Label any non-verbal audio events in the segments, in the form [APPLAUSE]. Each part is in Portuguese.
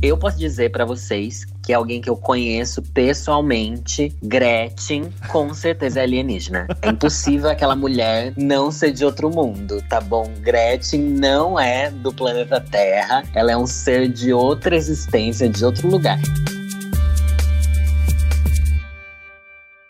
Eu posso dizer para vocês que é alguém que eu conheço pessoalmente, Gretchen, com certeza é alienígena. É impossível aquela mulher não ser de outro mundo, tá bom? Gretchen não é do planeta Terra, ela é um ser de outra existência, de outro lugar.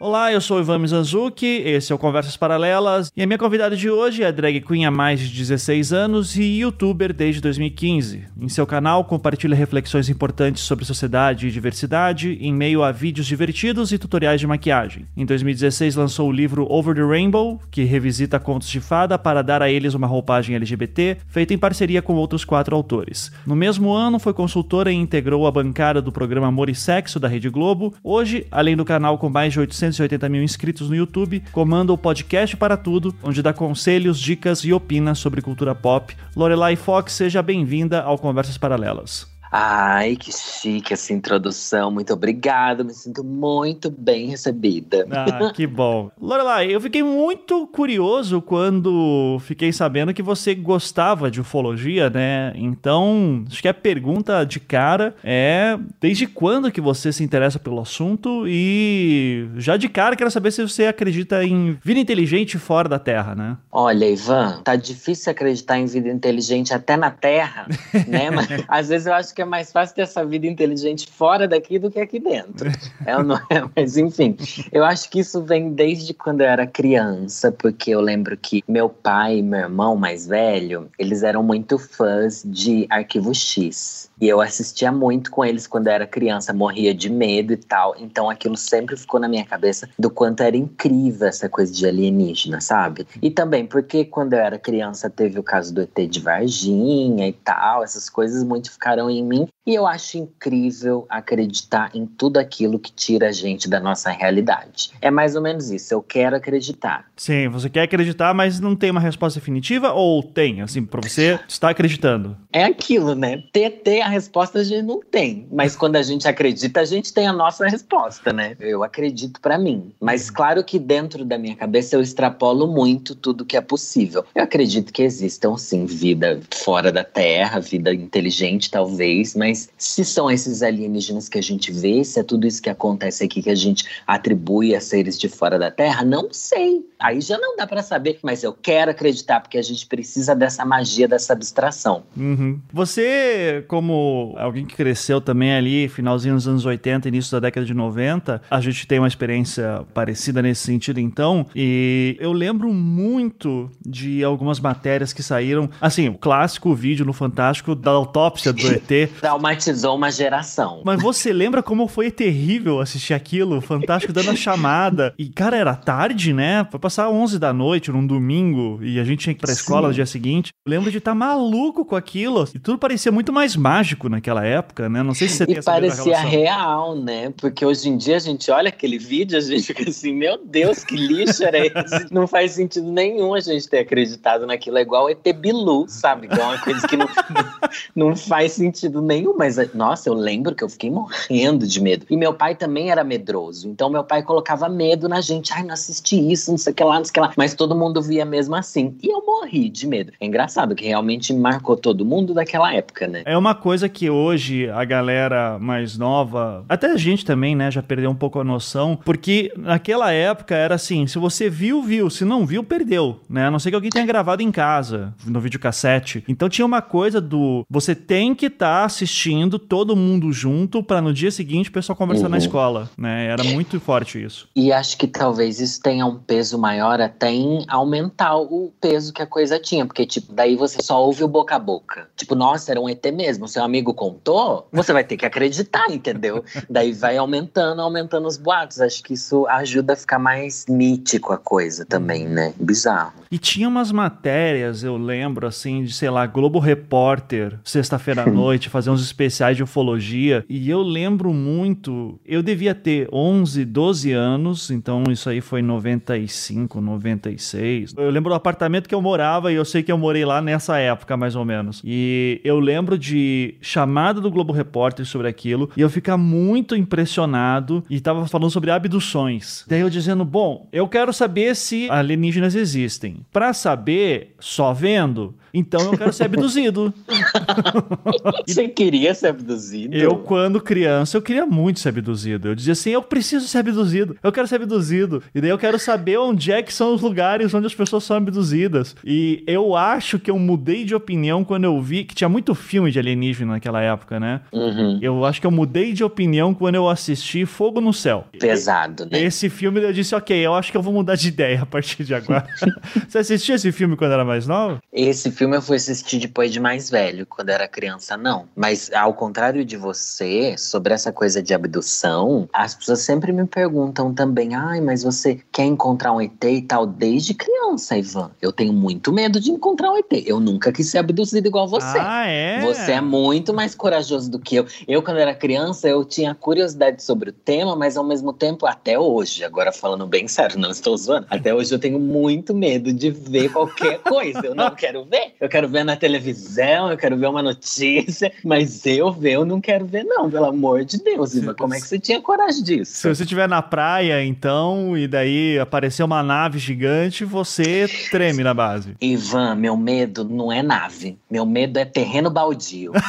Olá, eu sou o Ivan Mizanzuki, esse é o Conversas Paralelas, e a minha convidada de hoje é drag queen há mais de 16 anos e youtuber desde 2015. Em seu canal, compartilha reflexões importantes sobre sociedade e diversidade em meio a vídeos divertidos e tutoriais de maquiagem. Em 2016, lançou o livro Over the Rainbow, que revisita contos de fada para dar a eles uma roupagem LGBT, feita em parceria com outros quatro autores. No mesmo ano, foi consultora e integrou a bancada do programa Amor e Sexo da Rede Globo. Hoje, além do canal com mais de 800 280 mil inscritos no YouTube, comanda o podcast para tudo, onde dá conselhos, dicas e opina sobre cultura pop. Lorelai Fox, seja bem-vinda ao Conversas Paralelas. Ai, que chique essa introdução. Muito obrigado. Me sinto muito bem recebida. Ah, que bom. [LAUGHS] Lorelai, eu fiquei muito curioso quando fiquei sabendo que você gostava de ufologia, né? Então, acho que a pergunta de cara é desde quando que você se interessa pelo assunto e já de cara quero saber se você acredita em vida inteligente fora da Terra, né? Olha, Ivan, tá difícil acreditar em vida inteligente até na Terra, [LAUGHS] né? Mas às vezes eu acho que é mais fácil ter essa vida inteligente fora daqui do que aqui dentro. É não é? [LAUGHS] Mas enfim, eu acho que isso vem desde quando eu era criança, porque eu lembro que meu pai e meu irmão mais velho, eles eram muito fãs de Arquivo X. E eu assistia muito com eles quando eu era criança, morria de medo e tal. Então aquilo sempre ficou na minha cabeça do quanto era incrível essa coisa de alienígena, sabe? E também porque quando eu era criança teve o caso do ET de Varginha e tal, essas coisas muito ficaram em mim. E eu acho incrível acreditar em tudo aquilo que tira a gente da nossa realidade. É mais ou menos isso, eu quero acreditar. Sim, você quer acreditar, mas não tem uma resposta definitiva ou tem, assim, pra você estar acreditando? É aquilo, né? TT resposta a gente não tem, mas quando a gente acredita, a gente tem a nossa resposta, né? Eu acredito para mim, mas claro que dentro da minha cabeça eu extrapolo muito tudo que é possível. Eu acredito que existam sim vida fora da Terra, vida inteligente talvez, mas se são esses alienígenas que a gente vê, se é tudo isso que acontece aqui que a gente atribui a seres de fora da Terra, não sei. Aí já não dá para saber, mas eu quero acreditar porque a gente precisa dessa magia, dessa abstração. Uhum. Você, como alguém que cresceu também ali, finalzinho dos anos 80, início da década de 90, a gente tem uma experiência parecida nesse sentido então, e eu lembro muito de algumas matérias que saíram, assim, o clássico vídeo no Fantástico da autópsia do ET. [LAUGHS] Traumatizou uma geração. Mas você lembra como foi terrível assistir aquilo? O Fantástico dando a chamada. E, cara, era tarde, né? Foi passar 11 da noite, num domingo, e a gente tinha que ir pra escola Sim. no dia seguinte. Eu lembro de estar tá maluco com aquilo. E tudo parecia muito mais mágico mágico naquela época, né? Não sei se você tem e essa parecia real, né? Porque hoje em dia a gente olha aquele vídeo, a gente fica assim, meu Deus, que lixo era esse? não faz sentido nenhum a gente ter acreditado naquilo. É igual ET Bilu, sabe? Igual uma coisa que não, [LAUGHS] não faz sentido nenhum. Mas, nossa, eu lembro que eu fiquei morrendo de medo. E meu pai também era medroso. Então meu pai colocava medo na gente. Ai, não assisti isso, não sei o que lá, não sei o que lá. Mas todo mundo via mesmo assim. E eu morri de medo. É engraçado que realmente marcou todo mundo daquela época, né? É uma coisa que hoje a galera mais nova, até a gente também, né, já perdeu um pouco a noção, porque naquela época era assim, se você viu, viu, se não viu, perdeu, né? A não ser que alguém tenha gravado em casa, no videocassete. Então tinha uma coisa do você tem que estar tá assistindo todo mundo junto para no dia seguinte o pessoal conversar uhum. na escola, né? Era muito forte isso. E acho que talvez isso tenha um peso maior até em aumentar o peso que a coisa tinha, porque tipo, daí você só ouve o boca a boca. Tipo, nossa, era um ET mesmo, seu amigo contou, você vai ter que acreditar, entendeu? Daí vai aumentando, aumentando os boatos. Acho que isso ajuda a ficar mais mítico a coisa também, né? Bizarro. E tinha umas matérias, eu lembro, assim, de, sei lá, Globo Repórter, sexta-feira à [LAUGHS] noite, fazer uns especiais de ufologia. E eu lembro muito, eu devia ter 11, 12 anos, então isso aí foi 95, 96. Eu lembro do apartamento que eu morava e eu sei que eu morei lá nessa época, mais ou menos. E eu lembro de chamada do Globo Repórter sobre aquilo e eu ficar muito impressionado e tava falando sobre abduções. Daí eu dizendo, bom, eu quero saber se alienígenas existem. Para saber, só vendo, Então eu quero ser abduzido. [LAUGHS] Você queria ser abduzido? Eu, quando criança, eu queria muito ser abduzido. Eu dizia assim: eu preciso ser abduzido, eu quero ser abduzido. E daí eu quero saber onde é que são os lugares onde as pessoas são abduzidas. E eu acho que eu mudei de opinião quando eu vi que tinha muito filme de alienígena naquela época, né? Uhum. Eu acho que eu mudei de opinião quando eu assisti Fogo no Céu. Pesado, né? Esse filme eu disse, ok, eu acho que eu vou mudar de [LAUGHS] ideia a partir de agora. [LAUGHS] Você assistiu esse filme quando era mais novo? Esse filme eu fui assistir depois de mais velho, quando era criança, não. Mas ao contrário de você, sobre essa coisa de abdução, as pessoas sempre me perguntam também: ai, mas você quer encontrar um ET e tal desde criança, Ivan? Eu tenho muito medo de encontrar um ET. Eu nunca quis ser abduzido igual você. Ah, é? Você é muito mais corajoso do que eu. Eu, quando era criança, eu tinha curiosidade sobre o tema, mas ao mesmo tempo, até hoje, agora falando bem sério, não estou zoando, até hoje eu tenho muito medo de ver qualquer coisa. Eu não [LAUGHS] quero ver. Eu quero ver na televisão, eu quero ver uma notícia, mas eu ver, eu não quero ver, não, pelo amor de Deus, Ivan. Como é que você tinha coragem disso? Se você estiver na praia, então, e daí aparecer uma nave gigante, você treme na base. Ivan, meu medo não é nave. Meu medo é terreno baldio. [LAUGHS]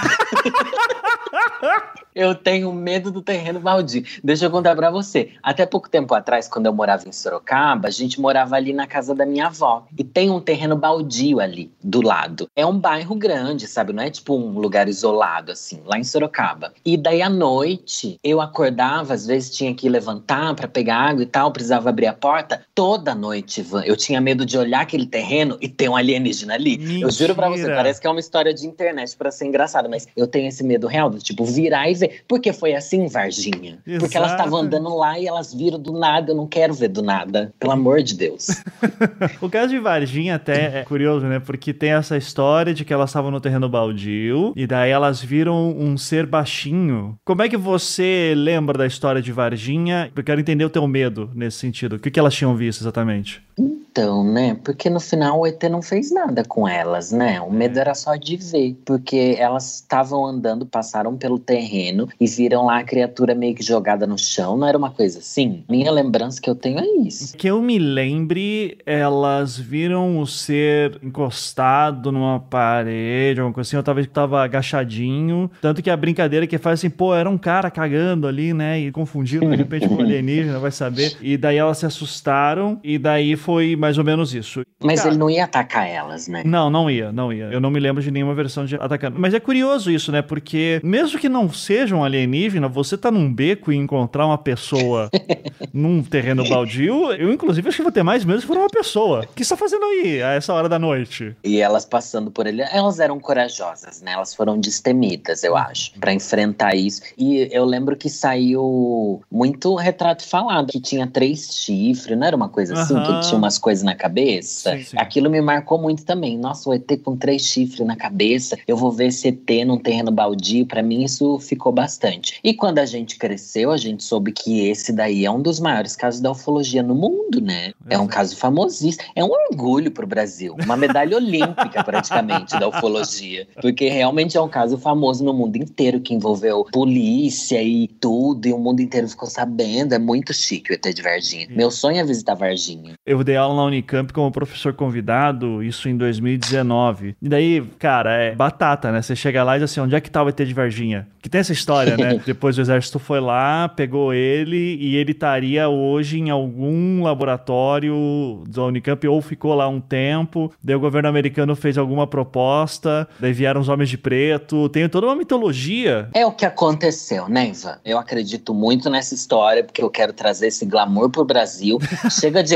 Eu tenho medo do terreno baldio. Deixa eu contar pra você. Até pouco tempo atrás, quando eu morava em Sorocaba, a gente morava ali na casa da minha avó. E tem um terreno baldio ali, do lado. É um bairro grande, sabe? Não é tipo um lugar isolado, assim, lá em Sorocaba. E daí à noite, eu acordava, às vezes tinha que levantar para pegar água e tal, precisava abrir a porta. Toda noite, Ivan, eu tinha medo de olhar aquele terreno e ter um alienígena ali. Mentira. Eu juro pra você, parece que é uma história de internet para ser engraçado, mas eu tenho esse medo real, do tipo, virar e ver. Porque foi assim, Varginha. Porque elas Exato. estavam andando lá e elas viram do nada. Eu não quero ver do nada. Pelo amor de Deus. [LAUGHS] O caso de Varginha até é curioso, né? Porque tem essa história de que elas estavam no terreno baldio e daí elas viram um ser baixinho. Como é que você lembra da história de Varginha? Eu quero entender o teu medo nesse sentido. O que, que elas tinham visto exatamente? Então, né? Porque no final o ET não fez nada com elas, né? O medo era só de ver. Porque elas estavam andando, passaram pelo terreno e viram lá a criatura meio que jogada no chão. Não era uma coisa assim? Minha lembrança que eu tenho é isso. Que eu me lembre, elas viram o ser encostado numa parede, alguma coisa assim, ou talvez que tava agachadinho. Tanto que a brincadeira que faz assim, pô, era um cara cagando ali, né? E confundido de repente com [LAUGHS] alienígena, vai saber. E daí elas se assustaram, e daí foi mais ou menos isso. Mas Cara, ele não ia atacar elas, né? Não, não ia, não ia. Eu não me lembro de nenhuma versão de atacando. Mas é curioso isso, né? Porque mesmo que não seja um alienígena, você tá num beco e encontrar uma pessoa [LAUGHS] num terreno baldio, eu inclusive acho que vou ter mais medo se for uma pessoa. O que você tá fazendo aí a essa hora da noite? E elas passando por ele, elas eram corajosas, né? Elas foram destemidas, eu acho, pra enfrentar isso. E eu lembro que saiu muito retrato falado, que tinha três chifres, não era uma coisa assim, que ele tinha umas coisas na cabeça. Sim, sim. Aquilo me marcou muito também. Nossa, o ET com três chifres na cabeça, eu vou ver esse ET num terreno baldio, pra mim isso ficou bastante. E quando a gente cresceu, a gente soube que esse daí é um dos maiores casos da ufologia no mundo, né? É um Exato. caso famosíssimo. É um orgulho pro Brasil. Uma medalha olímpica, praticamente, da ufologia. Porque realmente é um caso famoso no mundo inteiro, que envolveu polícia e tudo, e o mundo inteiro ficou sabendo. É muito chique o ET de Varginha. Meu sonho é visitar Varginha. Eu dei aula na Unicamp como professor convidado, isso em 2019. E daí, cara, é batata, né? Você chega lá e diz assim, onde é que tá o ET de Varginha? Que tem essa história, né? [LAUGHS] Depois o exército foi lá, pegou ele e ele estaria hoje em algum laboratório da Unicamp ou ficou lá um tempo. Daí o governo americano fez alguma proposta, daí vieram os homens de preto. Tem toda uma mitologia. É o que aconteceu, né, Ivan? Eu acredito muito nessa história, porque eu quero trazer esse glamour pro Brasil. [LAUGHS] Chega de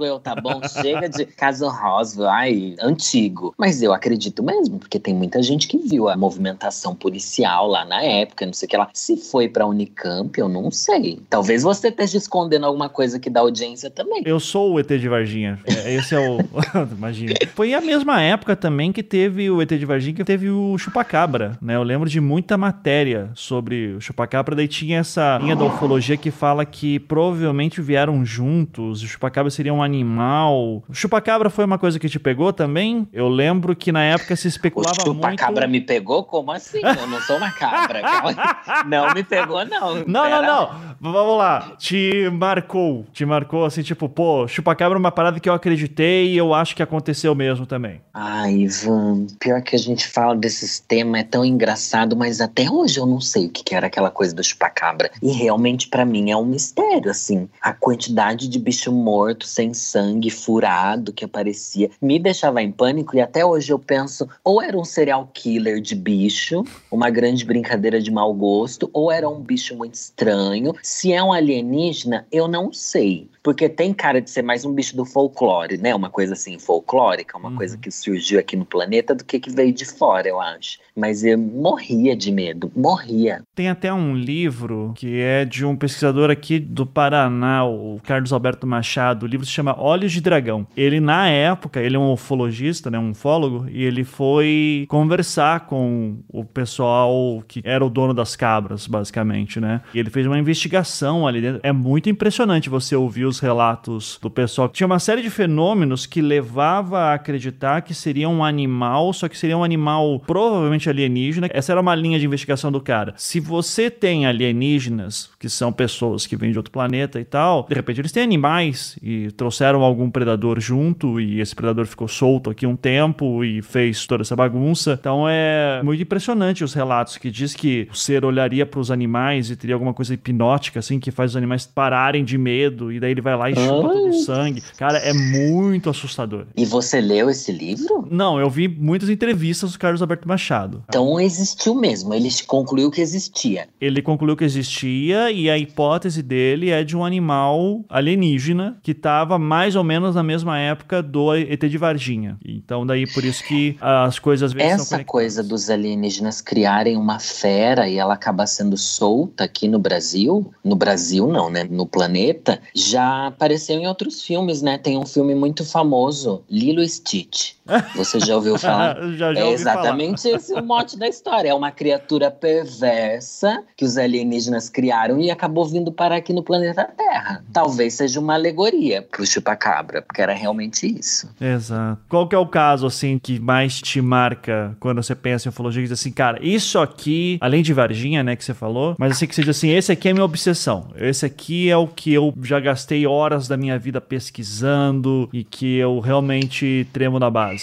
Roswell, tá bom? Chega de [LAUGHS] caso Roswell, ai, antigo. Mas eu acredito mesmo, porque tem muita gente que viu a movimentação policial lá na época, não sei o que lá. Se foi pra Unicamp, eu não sei. Talvez você esteja escondendo alguma coisa que dá audiência também. Eu sou o ET de Varginha. É, Esse é o. [LAUGHS] Imagina. Foi a mesma época também que teve o ET de Varginha, que teve o Chupacabra, né? Eu lembro de muita matéria sobre o Chupacabra. Daí tinha essa linha da ufologia que fala que provavelmente vieram juntos. O Chupacabra seria um animal animal. Chupacabra foi uma coisa que te pegou também? Eu lembro que na época se especulava o muito... chupacabra me pegou? Como assim? Eu não sou uma cabra. [LAUGHS] não me pegou, não. Não, Pera. não, não. Vamos lá. Te marcou. Te marcou assim, tipo, pô, chupacabra é uma parada que eu acreditei e eu acho que aconteceu mesmo também. Ai, Ivan, pior que a gente fala desses temas, é tão engraçado, mas até hoje eu não sei o que era aquela coisa do chupacabra. E realmente para mim é um mistério, assim. A quantidade de bicho morto, sem sangue, furado que aparecia, me deixava em pânico e até hoje eu penso, ou era um serial killer de bicho, uma grande brincadeira de mau gosto, ou era um bicho muito estranho. Se é um alienígena, eu não sei. Porque tem cara de ser mais um bicho do folclore, né? Uma coisa assim, folclórica, uma uhum. coisa que surgiu aqui no planeta do que que veio de fora, eu acho. Mas eu morria de medo, morria. Tem até um livro que é de um pesquisador aqui do Paraná, o Carlos Alberto Machado. O livro se chama Olhos de Dragão. Ele, na época, ele é um ufologista, né? Um ufólogo, e ele foi conversar com o pessoal que era o dono das cabras, basicamente, né? E ele fez uma investigação ali dentro. É muito impressionante você ouvir os relatos do pessoal. Tinha uma série de fenômenos que levava a acreditar que seria um animal, só que seria um animal provavelmente alienígena. Essa era uma linha de investigação do cara. Se você tem alienígenas, que são pessoas que vêm de outro planeta e tal, de repente eles têm animais e trouxeram algum predador junto e esse predador ficou solto aqui um tempo e fez toda essa bagunça. Então é muito impressionante os relatos que diz que o ser olharia para os animais e teria alguma coisa hipnótica assim que faz os animais pararem de medo e daí ele vai lá e chupa Ai. todo o sangue. Cara, é muito assustador. E você leu esse livro? Não, eu vi muitas entrevistas do Carlos Alberto Machado. Então existiu mesmo, ele concluiu que existia. Ele concluiu que existia e a hipótese dele é de um animal alienígena que estava mais ou menos na mesma época do ET de Varginha. Então daí por isso que as coisas às vezes Essa coisa dos alienígenas criarem uma fera e ela acabar sendo solta aqui no Brasil, no Brasil não, né, no planeta, já apareceu em outros filmes, né? Tem um filme muito famoso, Lilo Stitch. Você já ouviu falar? [LAUGHS] já, já é exatamente falar. esse o mote da história. É uma criatura perversa que os alienígenas criaram e acabou vindo parar aqui no planeta Terra. Talvez seja uma alegoria pro chupacabra, porque era realmente isso. Exato. Qual que é o caso, assim, que mais te marca quando você pensa em ufologia? Diz assim, cara, isso aqui, além de Varginha, né, que você falou, mas assim, que diz assim, esse aqui é minha obsessão. Esse aqui é o que eu já gastei horas da minha vida pesquisando e que eu realmente tremo na base.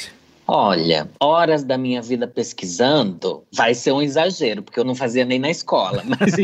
Olha, horas da minha vida pesquisando vai ser um exagero, porque eu não fazia nem na escola. [LAUGHS] Mas enfim.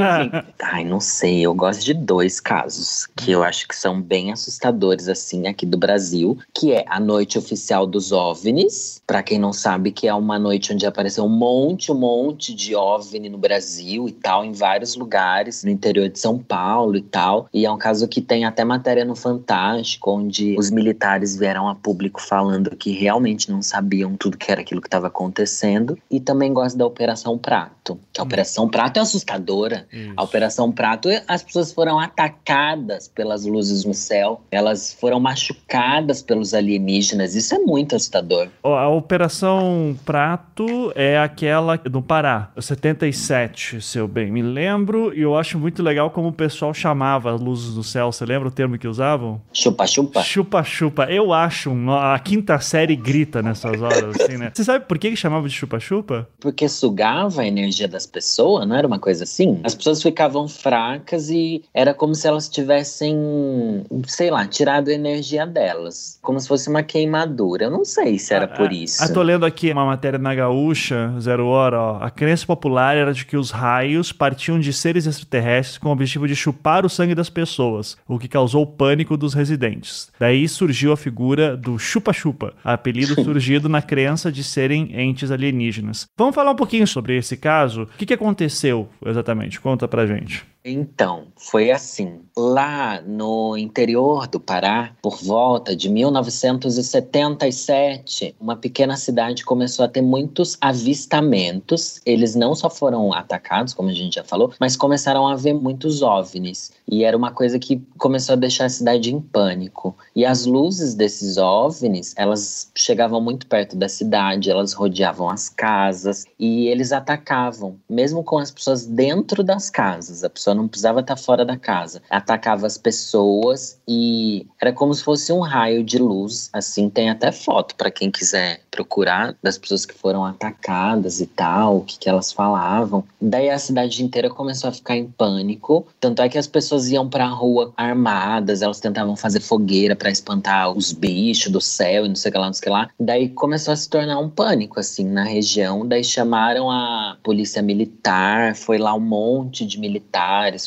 Ai, não sei. Eu gosto de dois casos que eu acho que são bem assustadores, assim, aqui do Brasil, que é a noite oficial dos OVNIs. Para quem não sabe, que é uma noite onde apareceu um monte, um monte de OVNI no Brasil e tal, em vários lugares, no interior de São Paulo e tal. E é um caso que tem até matéria no Fantástico, onde os militares vieram a público falando que realmente não sabiam sabiam tudo que era aquilo que estava acontecendo. E também gosto da Operação Prato, que a hum. Operação Prato é assustadora. Isso. A Operação Prato, as pessoas foram atacadas pelas luzes no céu, elas foram machucadas pelos alienígenas. Isso é muito assustador. A Operação Prato é aquela do Pará, 77, se eu bem me lembro, e eu acho muito legal como o pessoal chamava as luzes do céu. Você lembra o termo que usavam? Chupa-chupa. Chupa-chupa. Eu acho, a quinta série grita nessas horas, assim, né? Você sabe por que, que chamava de chupa-chupa? Porque sugava a energia das pessoas, não era uma coisa assim? As pessoas ficavam fracas e era como se elas tivessem, sei lá, tirado a energia delas. Como se fosse uma queimadura. Eu não sei se era ah, por isso. Ah, tô lendo aqui uma matéria na Gaúcha, Zero Hora, ó. A crença popular era de que os raios partiam de seres extraterrestres com o objetivo de chupar o sangue das pessoas, o que causou o pânico dos residentes. Daí surgiu a figura do chupa-chupa, apelido [LAUGHS] surgido na crença de serem entes alienígenas. Vamos falar um pouquinho sobre esse caso? O que, que aconteceu exatamente? Conta pra gente. Então, foi assim. Lá no interior do Pará, por volta de 1977, uma pequena cidade começou a ter muitos avistamentos. Eles não só foram atacados, como a gente já falou, mas começaram a ver muitos OVNIs. E era uma coisa que começou a deixar a cidade em pânico. E as luzes desses OVNIs, elas chegavam muito perto da cidade, elas rodeavam as casas e eles atacavam, mesmo com as pessoas dentro das casas. A pessoa pessoa não precisava estar fora da casa. Atacava as pessoas e era como se fosse um raio de luz. Assim, tem até foto para quem quiser procurar das pessoas que foram atacadas e tal, o que, que elas falavam. Daí a cidade inteira começou a ficar em pânico. Tanto é que as pessoas iam pra rua armadas, elas tentavam fazer fogueira para espantar os bichos do céu e não sei o que lá, não sei o que lá. Daí começou a se tornar um pânico, assim, na região. Daí chamaram a polícia militar, foi lá um monte de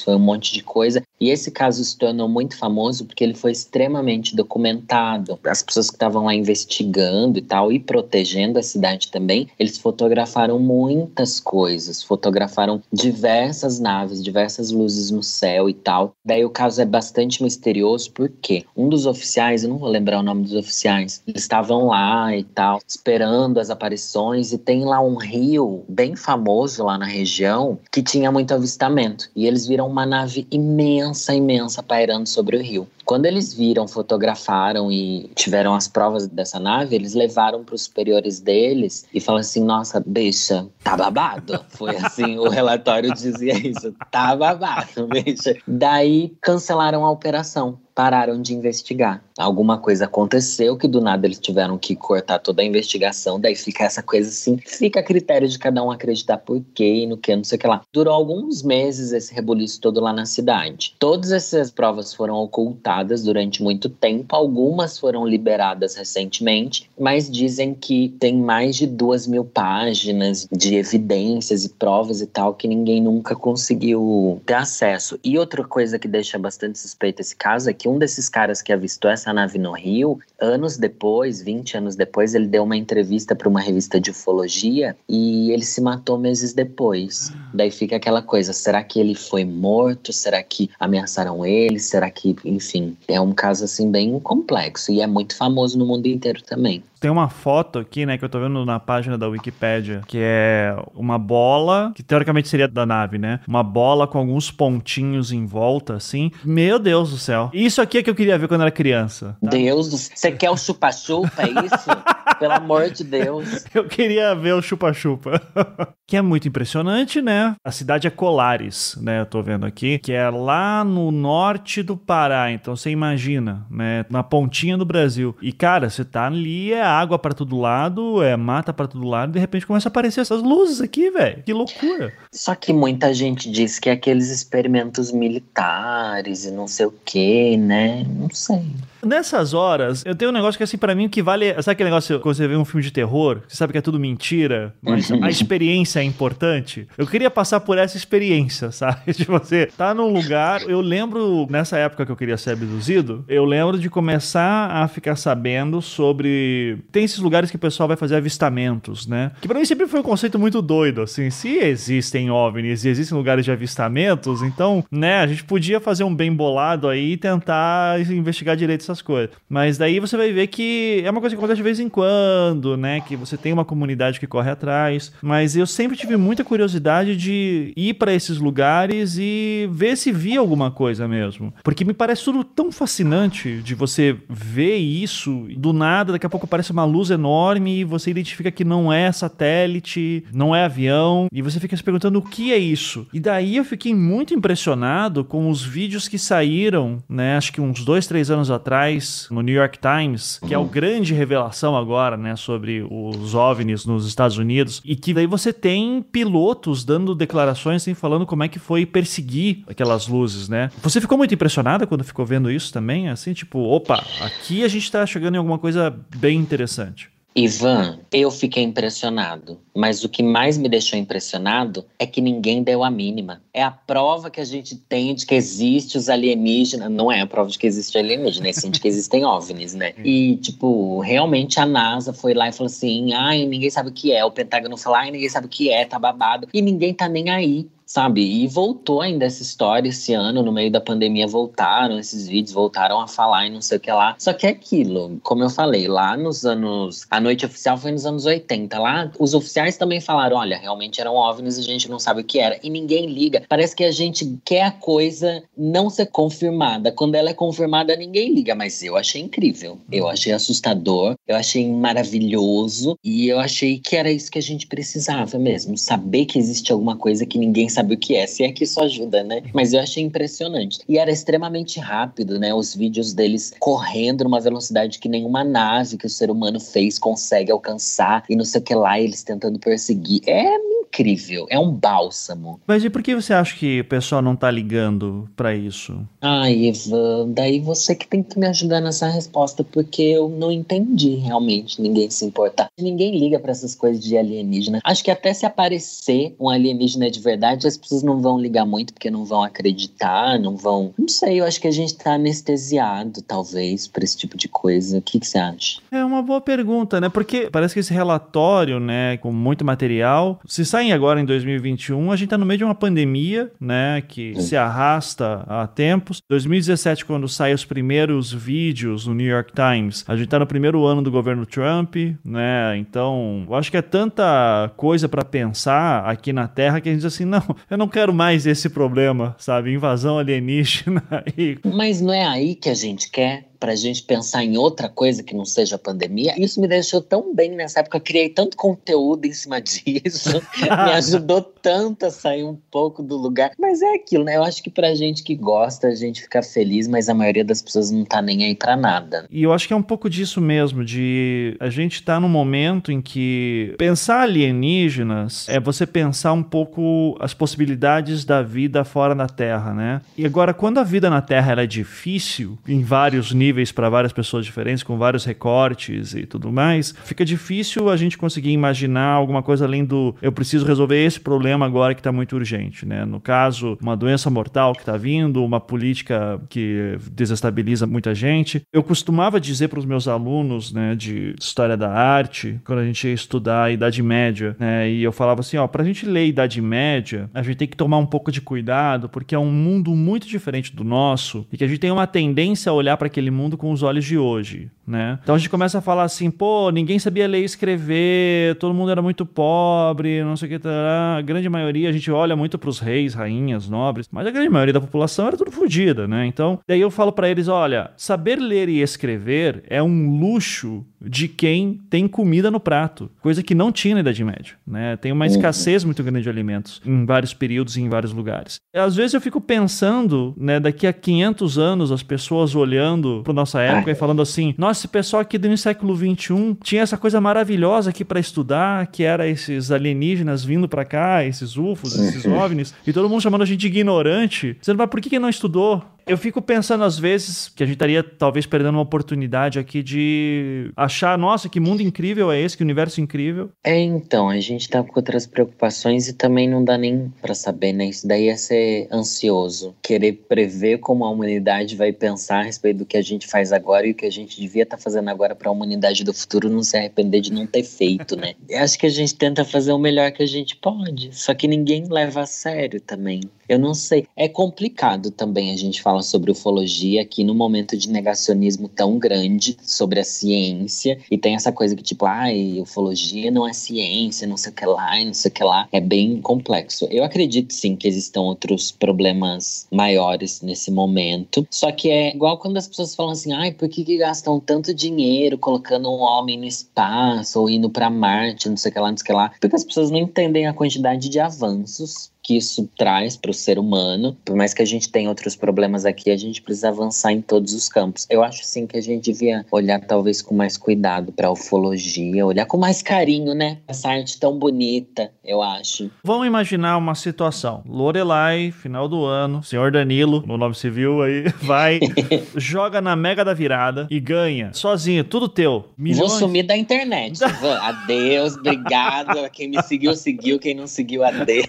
foi um monte de coisa. E esse caso se tornou muito famoso porque ele foi extremamente documentado. As pessoas que estavam lá investigando e tal, e protegendo a cidade também, eles fotografaram muitas coisas, fotografaram diversas naves, diversas luzes no céu e tal. Daí o caso é bastante misterioso porque um dos oficiais, eu não vou lembrar o nome dos oficiais, eles estavam lá e tal, esperando as aparições, e tem lá um rio bem famoso lá na região que tinha muito avistamento. E eles viram uma nave imensa, imensa pairando sobre o rio. Quando eles viram, fotografaram e tiveram as provas dessa nave, eles levaram para os superiores deles e falaram assim: Nossa, bicha, tá babado. [LAUGHS] Foi assim, o relatório dizia isso: tá babado, bicha. Daí cancelaram a operação pararam de investigar. Alguma coisa aconteceu que do nada eles tiveram que cortar toda a investigação, daí fica essa coisa assim, fica a critério de cada um acreditar por quê e no que, não sei o que lá. Durou alguns meses esse rebuliço todo lá na cidade. Todas essas provas foram ocultadas durante muito tempo, algumas foram liberadas recentemente, mas dizem que tem mais de duas mil páginas de evidências e provas e tal que ninguém nunca conseguiu ter acesso. E outra coisa que deixa bastante suspeito esse caso é que que um desses caras que avistou essa nave no Rio, anos depois, 20 anos depois, ele deu uma entrevista para uma revista de ufologia e ele se matou meses depois. Daí fica aquela coisa: será que ele foi morto? Será que ameaçaram ele? Será que, enfim, é um caso assim bem complexo e é muito famoso no mundo inteiro também. Tem uma foto aqui, né, que eu tô vendo na página da Wikipedia, que é uma bola, que teoricamente seria da nave, né? Uma bola com alguns pontinhos em volta, assim. Meu Deus do céu. Isso aqui é que eu queria ver quando era criança. Tá? Deus do Você quer o chupa-chupa, é isso? [LAUGHS] Pelo amor de Deus. Eu queria ver o chupa-chupa. [LAUGHS] que é muito impressionante, né? A cidade é Colares, né? Eu tô vendo aqui, que é lá no norte do Pará. Então você imagina, né? Na pontinha do Brasil. E cara, você tá ali, é água para todo lado, é mata para todo lado, e de repente começa a aparecer essas luzes aqui, velho. Que loucura. Só que muita gente diz que é aqueles experimentos militares e não sei o que, né? Não sei. Nessas horas, eu tenho um negócio que, assim, para mim, que vale. Sabe aquele negócio quando você vê um filme de terror? Você sabe que é tudo mentira, mas a experiência é importante. Eu queria passar por essa experiência, [LAUGHS] sabe? De você tá num lugar. Eu lembro, nessa época que eu queria ser abduzido, eu lembro de começar a ficar sabendo sobre. Tem esses lugares que o pessoal vai fazer avistamentos, né? Que pra mim sempre foi um conceito muito doido, assim. Se existem OVNIs e existem lugares de avistamentos, então, né, a gente podia fazer um bem bolado aí e tentar investigar direito essas coisas. Mas daí você vai ver que é uma coisa que acontece de vez em quando, né? Que você tem uma comunidade que corre atrás. Mas eu sempre tive muita curiosidade de ir para esses lugares e ver se via alguma coisa mesmo. Porque me parece tudo tão fascinante de você ver isso do nada, daqui a pouco aparece uma luz enorme e você identifica que não é satélite, não é avião, e você fica se perguntando o que é isso. E daí eu fiquei muito impressionado com os vídeos que saíram, né? Acho que uns dois, três anos atrás atrás no New York Times, que é o grande revelação agora, né, sobre os OVNIs nos Estados Unidos, e que daí você tem pilotos dando declarações assim, falando como é que foi perseguir aquelas luzes, né? Você ficou muito impressionada quando ficou vendo isso também? Assim, tipo, opa, aqui a gente tá chegando em alguma coisa bem interessante. Ivan, eu fiquei impressionado, mas o que mais me deixou impressionado é que ninguém deu a mínima. É a prova que a gente tem de que existe os alienígenas. Não é a prova de que existe alienígena, é sim de que existem [LAUGHS] OVNIs, né? E, tipo, realmente a NASA foi lá e falou assim: ai, ninguém sabe o que é. O Pentágono falou: ai, ninguém sabe o que é, tá babado. E ninguém tá nem aí sabe? E voltou ainda essa história esse ano, no meio da pandemia, voltaram esses vídeos, voltaram a falar e não sei o que lá. Só que é aquilo, como eu falei, lá nos anos. A noite oficial foi nos anos 80. Lá, os oficiais também falaram: olha, realmente eram OVNIs, a gente não sabe o que era. E ninguém liga. Parece que a gente quer a coisa não ser confirmada. Quando ela é confirmada, ninguém liga. Mas eu achei incrível. Eu achei assustador, eu achei maravilhoso. E eu achei que era isso que a gente precisava mesmo. Saber que existe alguma coisa que ninguém sabe o que é, se é que isso ajuda, né? Mas eu achei impressionante. E era extremamente rápido, né? Os vídeos deles correndo numa velocidade que nenhuma nave que o ser humano fez consegue alcançar e não sei o que lá, eles tentando perseguir. É incrível, é um bálsamo. Mas e por que você acha que o pessoal não tá ligando para isso? Ai, Ivan, daí você que tem que me ajudar nessa resposta, porque eu não entendi realmente ninguém se importar. Ninguém liga para essas coisas de alienígena. Acho que até se aparecer um alienígena de verdade, as pessoas não vão ligar muito, porque não vão acreditar, não vão. Não sei, eu acho que a gente tá anestesiado, talvez, por esse tipo de coisa. O que, que você acha? É uma boa pergunta, né? Porque parece que esse relatório, né, com muito material, se saem agora em 2021, a gente tá no meio de uma pandemia, né, que Sim. se arrasta há tempos. 2017, quando saem os primeiros vídeos no New York Times, a gente tá no primeiro ano do governo Trump, né? Então, eu acho que é tanta coisa para pensar aqui na Terra que a gente diz assim, não, eu não quero mais esse problema, sabe? Invasão alienígena [LAUGHS] e... Mas não é aí que a gente quer? Para a gente pensar em outra coisa que não seja a pandemia. Isso me deixou tão bem nessa época. Eu criei tanto conteúdo em cima [LAUGHS] disso, me ajudou tanto a sair um pouco do lugar. Mas é aquilo, né? Eu acho que pra gente que gosta, a gente fica feliz, mas a maioria das pessoas não tá nem aí para nada. E eu acho que é um pouco disso mesmo, de a gente tá num momento em que pensar alienígenas é você pensar um pouco as possibilidades da vida fora da Terra, né? E agora, quando a vida na Terra é difícil, em vários níveis, disponíveis para várias pessoas diferentes, com vários recortes e tudo mais, fica difícil a gente conseguir imaginar alguma coisa além do eu preciso resolver esse problema agora que está muito urgente, né? No caso, uma doença mortal que está vindo, uma política que desestabiliza muita gente. Eu costumava dizer para os meus alunos, né, de história da arte, quando a gente ia estudar a Idade Média, né, e eu falava assim, ó, para a gente ler Idade Média, a gente tem que tomar um pouco de cuidado, porque é um mundo muito diferente do nosso e que a gente tem uma tendência a olhar para aquele mundo com os olhos de hoje, né? Então a gente começa a falar assim, pô, ninguém sabia ler e escrever, todo mundo era muito pobre, não sei o que, tá, a grande maioria, a gente olha muito para os reis, rainhas, nobres, mas a grande maioria da população era tudo fodida, né? Então, daí eu falo para eles, olha, saber ler e escrever é um luxo de quem tem comida no prato, coisa que não tinha na Idade Média, né? Tem uma uhum. escassez muito grande de alimentos em vários períodos e em vários lugares. Às vezes eu fico pensando, né, daqui a 500 anos as pessoas olhando para nossa época e falando assim: "Nossa, esse pessoal aqui do século 21 tinha essa coisa maravilhosa aqui para estudar, que era esses alienígenas vindo para cá, esses UFOs, esses uhum. OVNIs, e todo mundo chamando a gente de ignorante, dizendo, mas por que, que não estudou? Eu fico pensando às vezes que a gente estaria talvez perdendo uma oportunidade aqui de achar, nossa, que mundo incrível é esse, que universo incrível. É, então, a gente tá com outras preocupações e também não dá nem para saber, né? Isso daí é ser ansioso, querer prever como a humanidade vai pensar a respeito do que a gente faz agora e o que a gente devia estar tá fazendo agora para a humanidade do futuro não se arrepender de não ter feito, né? [LAUGHS] Eu acho que a gente tenta fazer o melhor que a gente pode, só que ninguém leva a sério também. Eu não sei, é complicado também a gente falar fala sobre ufologia aqui no momento de negacionismo tão grande sobre a ciência e tem essa coisa que tipo, ai, ufologia não é ciência, não sei o que lá, não sei o que lá. É bem complexo. Eu acredito sim que existam outros problemas maiores nesse momento. Só que é igual quando as pessoas falam assim, ai, por que, que gastam tanto dinheiro colocando um homem no espaço ou indo para Marte, não sei o que lá, não sei o que lá. Porque as pessoas não entendem a quantidade de avanços que isso traz para o ser humano. Por mais que a gente tenha outros problemas aqui, a gente precisa avançar em todos os campos. Eu acho sim que a gente devia olhar talvez com mais cuidado para a ufologia, olhar com mais carinho, né? Essa arte tão bonita, eu acho. Vamos imaginar uma situação. Lorelai, final do ano, senhor Danilo, no nome civil aí, [LAUGHS] vai, [LAUGHS] joga na mega da virada e ganha sozinho, tudo teu. Milhões. Vou sumir da internet. [LAUGHS] adeus, obrigado. Quem me seguiu, seguiu. Quem não seguiu, adeus.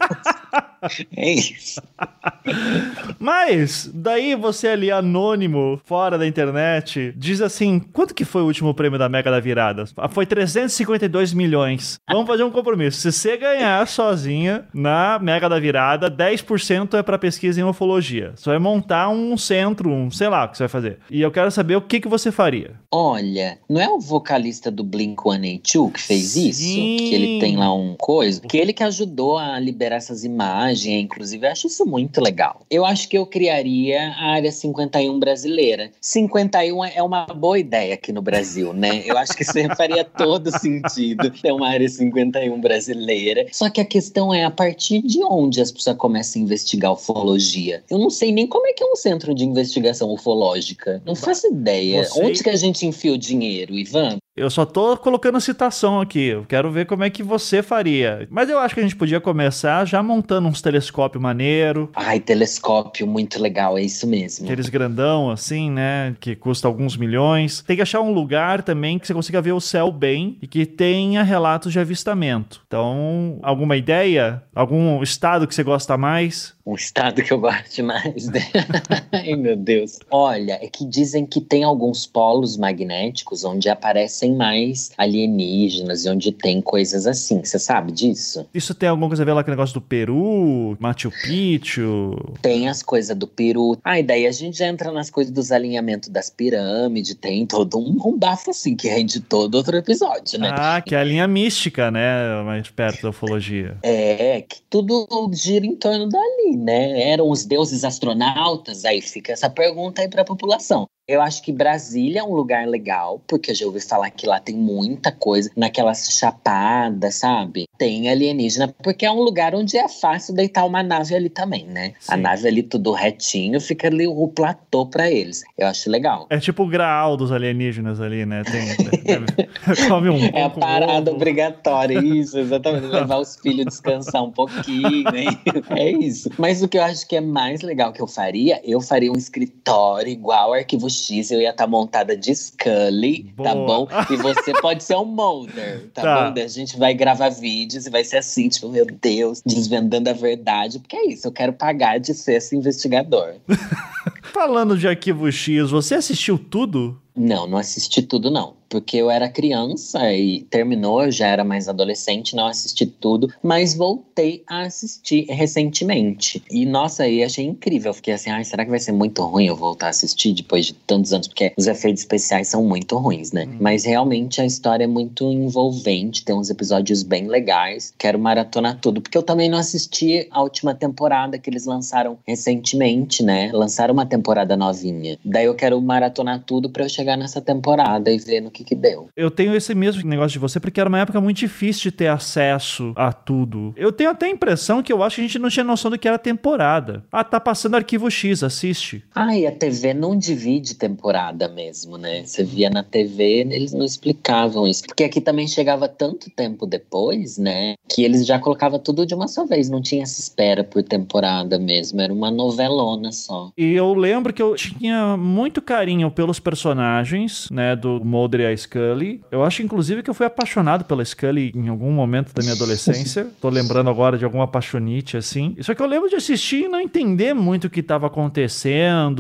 [LAUGHS] É isso. Mas, daí você ali, anônimo, fora da internet, diz assim: quanto que foi o último prêmio da Mega da Virada? Ah, foi 352 milhões. Vamos fazer um compromisso. Se você ganhar sozinha na Mega da Virada, 10% é para pesquisa em ufologia. Você vai montar um centro, um sei lá o que você vai fazer. E eu quero saber o que, que você faria. Olha, não é o vocalista do Blink-182 que fez Sim. isso? Que ele tem lá um coisa? Que ele que ajudou a liberar essas imagens inclusive. Eu acho isso muito legal legal. Eu acho que eu criaria a área 51 brasileira. 51 é uma boa ideia aqui no Brasil, né? Eu acho que isso [LAUGHS] faria todo sentido ter uma área 51 brasileira. Só que a questão é a partir de onde as pessoas começam a investigar ufologia. Eu não sei nem como é que é um centro de investigação ufológica. Não faço ideia. Você... Onde que a gente enfia o dinheiro, Ivan? Eu só tô colocando citação aqui. Eu quero ver como é que você faria. Mas eu acho que a gente podia começar já montando uns telescópio maneiro. Ai, telescópio muito legal, é isso mesmo. Aqueles grandão assim, né, que custa alguns milhões. Tem que achar um lugar também que você consiga ver o céu bem e que tenha relatos de avistamento. Então, alguma ideia? Algum estado que você gosta mais? Um estado que eu gosto mais. Né? [LAUGHS] Ai, meu Deus. Olha, é que dizem que tem alguns polos magnéticos onde aparecem mais alienígenas e onde tem coisas assim. Você sabe disso? Isso tem alguma coisa a ver lá com o negócio do Peru, Machu Picchu? Tem as coisas do Peru. Ah, e daí a gente já entra nas coisas dos alinhamentos das pirâmides. Tem todo um, um bafo assim que rende todo outro episódio, né? Ah, que é a linha mística, né? Mais perto da ufologia. É, que tudo gira em torno dali, né? Eram os deuses astronautas? Aí fica essa pergunta aí para a população. Eu acho que Brasília é um lugar legal, porque eu já ouvi falar que lá tem muita coisa, naquelas chapadas, sabe? Tem alienígena, porque é um lugar onde é fácil deitar uma nave ali também, né? Sim. A nave ali tudo retinho, fica ali o platô para eles. Eu acho legal. É tipo o graal dos alienígenas ali, né? Tem, [LAUGHS] come um [LAUGHS] é a parada ovo. obrigatória, isso, [LAUGHS] exatamente. Levar os filhos descansar um pouquinho, né? É isso. Mas o que eu acho que é mais legal que eu faria, eu faria um escritório igual arquivo X, eu ia estar tá montada de Scully, tá Boa. tá bom? E [LAUGHS] você pode ser um Mulder, tá, tá. bom? a gente vai gravar vídeos e vai ser assim, tipo, meu Deus, desvendando a verdade. Porque é isso, eu quero pagar de ser esse investigador. [LAUGHS] Falando de Arquivo X, você assistiu tudo? Não, não assisti tudo, não porque eu era criança e terminou, eu já era mais adolescente, não assisti tudo, mas voltei a assistir recentemente. E nossa, aí achei incrível. Eu fiquei assim, ai, será que vai ser muito ruim eu voltar a assistir depois de tantos anos? Porque os efeitos especiais são muito ruins, né? Uhum. Mas realmente a história é muito envolvente, tem uns episódios bem legais. Quero maratonar tudo, porque eu também não assisti a última temporada que eles lançaram recentemente, né? Lançaram uma temporada novinha. Daí eu quero maratonar tudo para eu chegar nessa temporada e ver no que, que deu. Eu tenho esse mesmo negócio de você, porque era uma época muito difícil de ter acesso a tudo. Eu tenho até a impressão que eu acho que a gente não tinha noção do que era temporada. Ah, tá passando arquivo X, assiste. Ah, e a TV não divide temporada mesmo, né? Você via na TV, eles não explicavam isso. Porque aqui também chegava tanto tempo depois, né? Que eles já colocavam tudo de uma só vez. Não tinha essa espera por temporada mesmo. Era uma novelona só. E eu lembro que eu tinha muito carinho pelos personagens, né? Do Mulder a Scully. Eu acho, inclusive, que eu fui apaixonado pela Scully em algum momento da minha adolescência. [LAUGHS] Tô lembrando agora de alguma apaixonite, assim. Só que eu lembro de assistir e não entender muito o que tava acontecendo,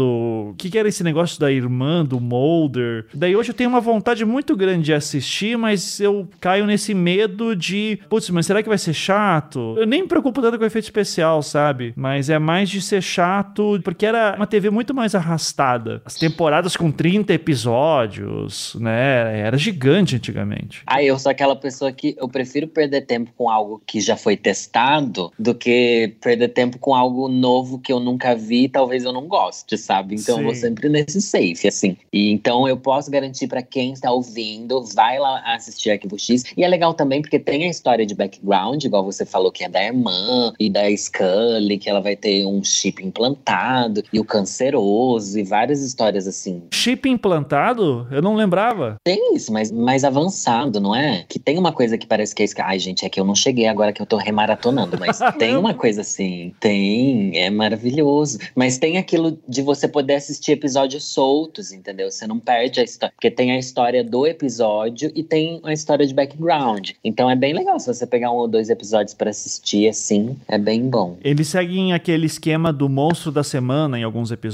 o que, que era esse negócio da irmã do Mulder. Daí hoje eu tenho uma vontade muito grande de assistir, mas eu caio nesse medo de, putz, mas será que vai ser chato? Eu nem me preocupo tanto com o efeito especial, sabe? Mas é mais de ser chato, porque era uma TV muito mais arrastada. As temporadas com 30 episódios, né? era gigante antigamente. Ah, eu sou aquela pessoa que eu prefiro perder tempo com algo que já foi testado do que perder tempo com algo novo que eu nunca vi e talvez eu não goste, sabe? Então Sim. eu vou sempre nesse safe, assim. E então eu posso garantir para quem está ouvindo, vai lá assistir Arquivo X. E é legal também porque tem a história de background, igual você falou que é da irmã e da Scully, que ela vai ter um chip implantado e o canceroso e várias histórias assim. Chip implantado? Eu não lembrava. Tem isso, mas mais avançado, não é? Que tem uma coisa que parece que é. Ai, gente, é que eu não cheguei agora que eu tô remaratonando, mas [LAUGHS] tem uma coisa assim. Tem, é maravilhoso. Mas tem aquilo de você poder assistir episódios soltos, entendeu? Você não perde a história. Porque tem a história do episódio e tem a história de background. Então é bem legal se você pegar um ou dois episódios para assistir assim, é bem bom. Eles seguem aquele esquema do monstro da semana em alguns episódios,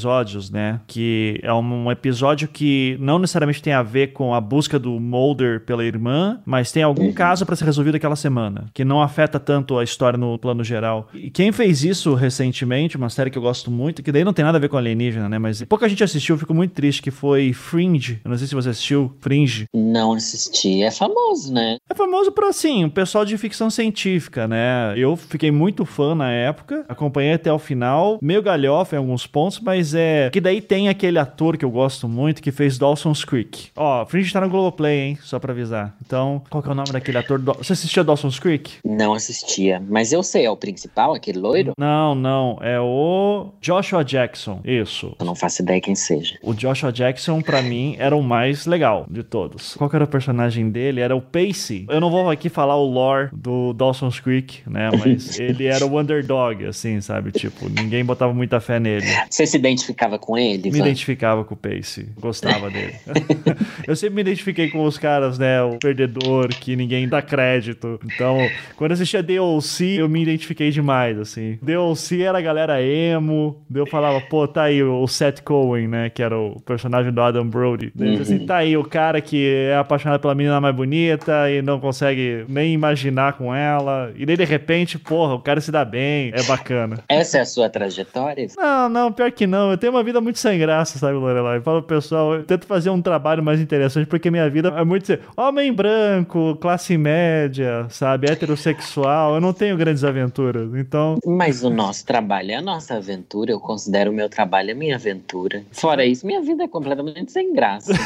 né? Que é um episódio que não necessariamente tem a ver com a busca do Mulder pela irmã, mas tem algum uhum. caso para ser resolvido aquela semana, que não afeta tanto a história no plano geral. E quem fez isso recentemente, uma série que eu gosto muito, que daí não tem nada a ver com alienígena, né? Mas pouca gente assistiu, eu fico muito triste, que foi Fringe. Eu não sei se você assistiu, Fringe. Não assisti. É famoso, né? É famoso para assim, o pessoal de ficção científica, né? Eu fiquei muito fã na época, acompanhei até o final, meio galhofa em alguns pontos, mas é. Que daí tem aquele ator que eu gosto muito que fez Dawson's Creek. Ó, Fringe tá no Globoplay, hein? Só pra avisar. Então, qual que é o nome daquele ator? Você assistia Dawson's Creek? Não assistia, mas eu sei, é o principal, aquele loiro? Não, não. É o Joshua Jackson. Isso. Eu não faço ideia quem seja. O Joshua Jackson, para mim, era o mais legal de todos. Qual que era o personagem dele? Era o Pacey. Eu não vou aqui falar o lore do Dawson's Creek, né? Mas [LAUGHS] ele era o underdog, assim, sabe? Tipo, ninguém botava muita fé nele. Você se identificava com ele? Me identificava com o Pacey. Gostava dele. [LAUGHS] eu sempre me identifiquei com os caras, né? O perdedor, que ninguém dá crédito. Então, quando eu assistia DLC, eu me identifiquei demais, assim. DLC era a galera emo. Eu falava, pô, tá aí o Seth Cohen, né? Que era o personagem do Adam Brody. Uhum. Assim, tá aí o cara que é apaixonado pela menina mais bonita e não consegue nem imaginar com ela. E daí, de repente, porra, o cara se dá bem, é bacana. Essa é a sua trajetória? Não, não, pior que não. Eu tenho uma vida muito sem graça, sabe, Lorelai? Eu falo pro pessoal, eu tento fazer um trabalho mais interessante porque minha vida é muito ser homem branco, classe média, sabe, heterossexual. Eu não tenho grandes aventuras, então. Mas o nosso trabalho é a nossa aventura. Eu considero o meu trabalho a minha aventura. Fora isso, minha vida é completamente sem graça. [LAUGHS]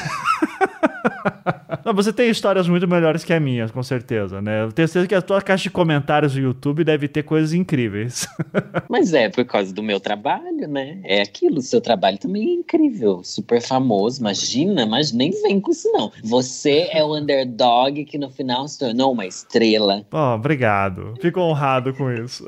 Não, você tem histórias muito melhores que a minha, com certeza, né? Eu tenho certeza que a tua caixa de comentários do YouTube deve ter coisas incríveis. [LAUGHS] Mas é por causa do meu trabalho, né? É aquilo, o seu trabalho também é incrível, super famoso. Imagina, mas nem vem com isso, não. Você é o underdog que no final se tornou uma estrela. Oh, obrigado. Fico honrado com isso.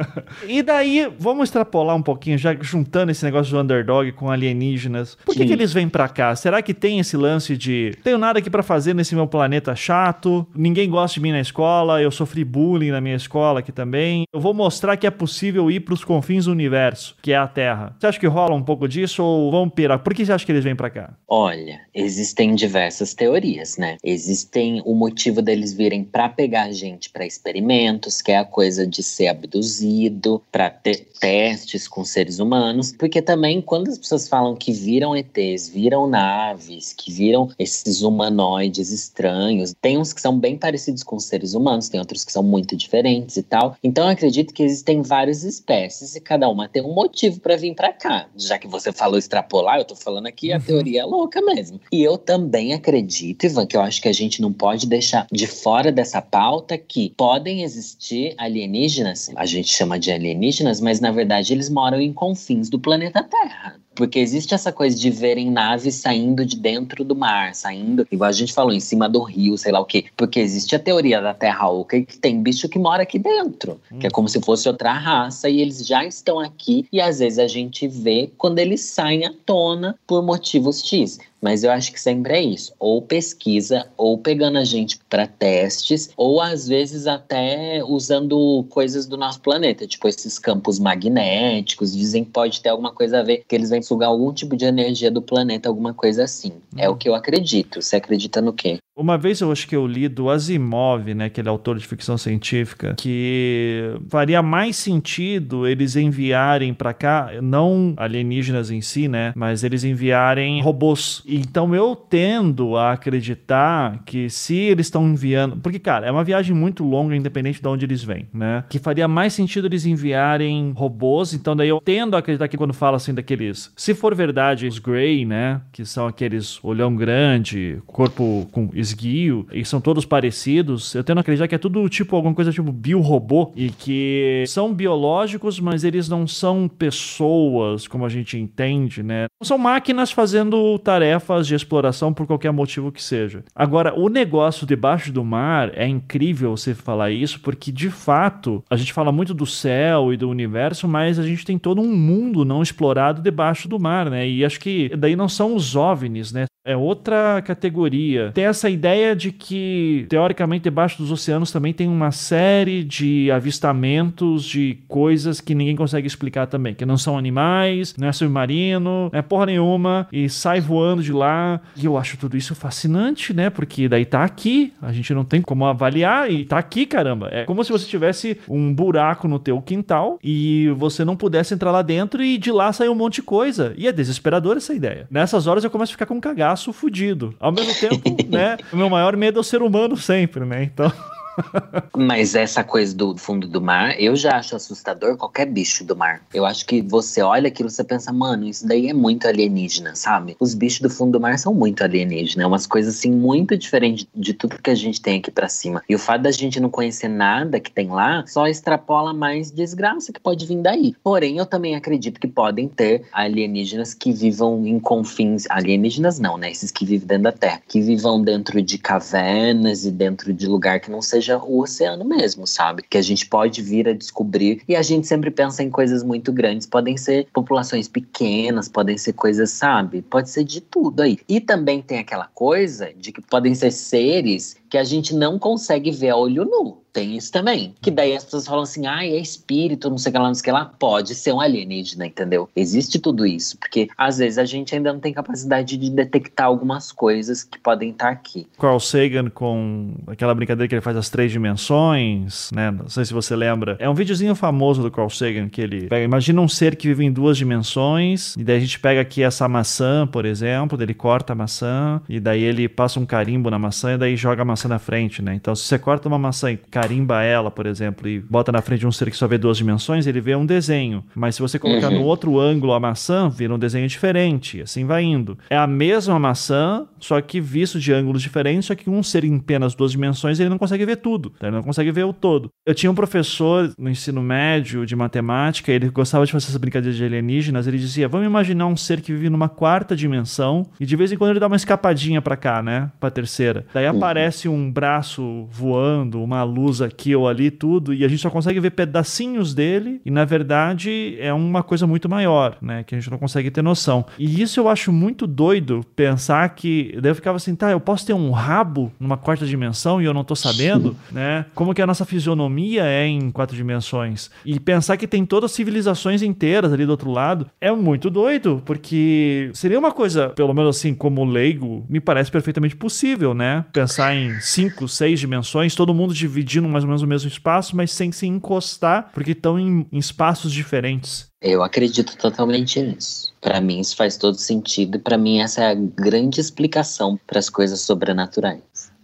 [LAUGHS] e daí, vamos extrapolar um pouquinho, já juntando esse negócio do underdog com alienígenas. Por que, que eles vêm pra cá? Será que tem esse lance de tenho nada aqui para fazer nesse meu planeta chato, ninguém gosta de mim na escola, eu sofri bullying na minha escola aqui também. Eu vou mostrar que é possível ir para os confins do universo, que é a Terra. Você acha que rola um pouco disso ou vão pirar? Por que você acha que eles vêm para cá? Olha, existem diversas teorias, né? Existem o motivo deles virem para pegar a gente para experimentos, que é a coisa de ser abduzido, para ter testes com seres humanos, porque também quando as pessoas falam que viram ETs, viram naves, que viram esses humanoides estranhos. Tem uns que são bem parecidos com seres humanos, tem outros que são muito diferentes e tal. Então eu acredito que existem várias espécies e cada uma tem um motivo para vir para cá. Já que você falou extrapolar, eu tô falando aqui a uhum. teoria é louca mesmo. E eu também acredito, Ivan, que eu acho que a gente não pode deixar de fora dessa pauta que podem existir alienígenas, a gente chama de alienígenas, mas na verdade eles moram em confins do planeta Terra. Porque existe essa coisa de verem naves saindo de dentro do mar, saindo, igual a gente falou, em cima do rio, sei lá o quê. Porque existe a teoria da Terra Oca que tem bicho que mora aqui dentro, hum. que é como se fosse outra raça e eles já estão aqui e às vezes a gente vê quando eles saem à tona por motivos X. Mas eu acho que sempre é isso. Ou pesquisa, ou pegando a gente para testes, ou às vezes até usando coisas do nosso planeta, tipo esses campos magnéticos. Dizem que pode ter alguma coisa a ver, que eles vêm sugar algum tipo de energia do planeta, alguma coisa assim. É o que eu acredito. Você acredita no quê? Uma vez eu acho que eu li do Asimov, né, aquele autor de ficção científica, que faria mais sentido eles enviarem para cá, não alienígenas em si, né, mas eles enviarem robôs. Então eu tendo a acreditar que se eles estão enviando, porque cara, é uma viagem muito longa, independente de onde eles vêm, né, que faria mais sentido eles enviarem robôs. Então daí eu tendo a acreditar que quando fala assim daqueles, se for verdade, os Grey, né, que são aqueles olhão grande, corpo com esguio, e são todos parecidos, eu tendo a acreditar que é tudo tipo alguma coisa tipo biorobô e que são biológicos, mas eles não são pessoas como a gente entende, né? São máquinas fazendo tarefas de exploração por qualquer motivo que seja. Agora, o negócio debaixo do mar é incrível você falar isso, porque de fato a gente fala muito do céu e do universo, mas a gente tem todo um mundo não explorado debaixo do mar, né? E acho que daí não são os OVNIs, né? É outra categoria. Tem essa ideia de que, teoricamente, debaixo dos oceanos também tem uma série de avistamentos de coisas que ninguém consegue explicar também. Que não são animais, não é submarino, não é porra nenhuma, e sai voando de lá. E eu acho tudo isso fascinante, né? Porque daí tá aqui, a gente não tem como avaliar e tá aqui, caramba. É como se você tivesse um buraco no teu quintal e você não pudesse entrar lá dentro e de lá sair um monte de coisa. E é desesperador essa ideia. Nessas horas eu começo a ficar com um cagaço fudido. Ao mesmo tempo, [LAUGHS] né? O meu maior medo é o ser humano sempre, né? Então. [LAUGHS] Mas essa coisa do fundo do mar, eu já acho assustador qualquer bicho do mar. Eu acho que você olha aquilo e você pensa, mano, isso daí é muito alienígena, sabe? Os bichos do fundo do mar são muito alienígenas, é umas coisas assim muito diferentes de tudo que a gente tem aqui para cima. E o fato da gente não conhecer nada que tem lá só extrapola mais desgraça que pode vir daí. Porém, eu também acredito que podem ter alienígenas que vivam em confins. Alienígenas não, né? Esses que vivem dentro da Terra. Que vivam dentro de cavernas e dentro de lugar que não seja seja o oceano mesmo, sabe? Que a gente pode vir a descobrir. E a gente sempre pensa em coisas muito grandes. Podem ser populações pequenas, podem ser coisas, sabe? Pode ser de tudo aí. E também tem aquela coisa de que podem ser seres que a gente não consegue ver a olho nu. Tem isso também. Que daí as pessoas falam assim, ah, é espírito, não sei o que lá, não sei o que lá. Pode ser um alienígena, entendeu? Existe tudo isso. Porque às vezes a gente ainda não tem capacidade de detectar algumas coisas que podem estar aqui. Carl Sagan com aquela brincadeira que ele faz as três dimensões, né? Não sei se você lembra. É um videozinho famoso do Carl Sagan que ele pega, imagina um ser que vive em duas dimensões, e daí a gente pega aqui essa maçã, por exemplo, ele corta a maçã, e daí ele passa um carimbo na maçã e daí joga a maçã na frente, né? Então se você corta uma maçã e carimba ela, por exemplo, e bota na frente de um ser que só vê duas dimensões, ele vê um desenho. Mas se você colocar uhum. no outro ângulo a maçã, vira um desenho diferente. Assim vai indo. É a mesma maçã, só que visto de ângulos diferentes, só que um ser em apenas duas dimensões, ele não consegue ver tudo. Tá? Ele não consegue ver o todo. Eu tinha um professor no ensino médio de matemática, ele gostava de fazer essas brincadeiras de alienígenas, ele dizia: "Vamos imaginar um ser que vive numa quarta dimensão e de vez em quando ele dá uma escapadinha para cá, né, para terceira. Daí uhum. aparece um braço voando, uma luz luz aqui ou ali, tudo, e a gente só consegue ver pedacinhos dele, e na verdade é uma coisa muito maior, né? Que a gente não consegue ter noção. E isso eu acho muito doido pensar que. Daí eu ficava assim, tá, eu posso ter um rabo numa quarta dimensão e eu não tô sabendo, né? Como que a nossa fisionomia é em quatro dimensões. E pensar que tem todas as civilizações inteiras ali do outro lado é muito doido, porque seria uma coisa, pelo menos assim, como leigo, me parece perfeitamente possível, né? Pensar em cinco, seis dimensões, todo mundo dividindo mais ou menos o mesmo espaço, mas sem se encostar, porque estão em, em espaços diferentes. Eu acredito totalmente nisso. Para mim isso faz todo sentido e para mim essa é a grande explicação para as coisas sobrenaturais.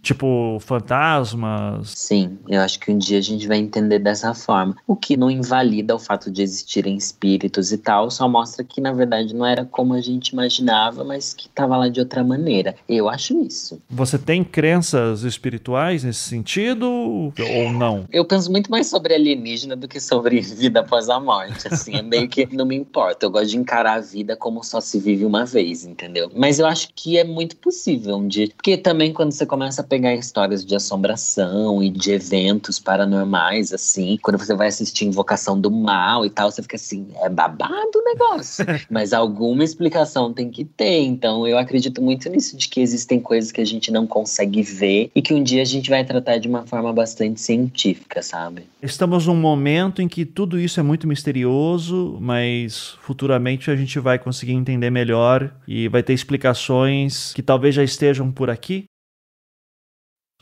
Tipo, fantasmas. Sim, eu acho que um dia a gente vai entender dessa forma. O que não invalida o fato de existirem espíritos e tal, só mostra que na verdade não era como a gente imaginava, mas que estava lá de outra maneira. Eu acho isso. Você tem crenças espirituais nesse sentido ou não? Eu penso muito mais sobre alienígena do que sobre [LAUGHS] vida após a morte. Assim, é meio que não me importa. Eu gosto de encarar a vida como só se vive uma vez, entendeu? Mas eu acho que é muito possível um dia. Porque também quando você começa a pegar histórias de assombração e de eventos paranormais, assim, quando você vai assistir Invocação do Mal e tal, você fica assim, é babado o negócio. [LAUGHS] Mas alguma explicação tem que ter. Então eu acredito muito nisso, de que existem coisas que a gente não consegue ver e que um dia a gente vai tratar de uma forma bastante científica, sabe? Estamos num momento em que tudo isso é muito misterioso, mas futuramente a gente vai conseguir entender melhor e vai ter explicações que talvez já estejam por aqui,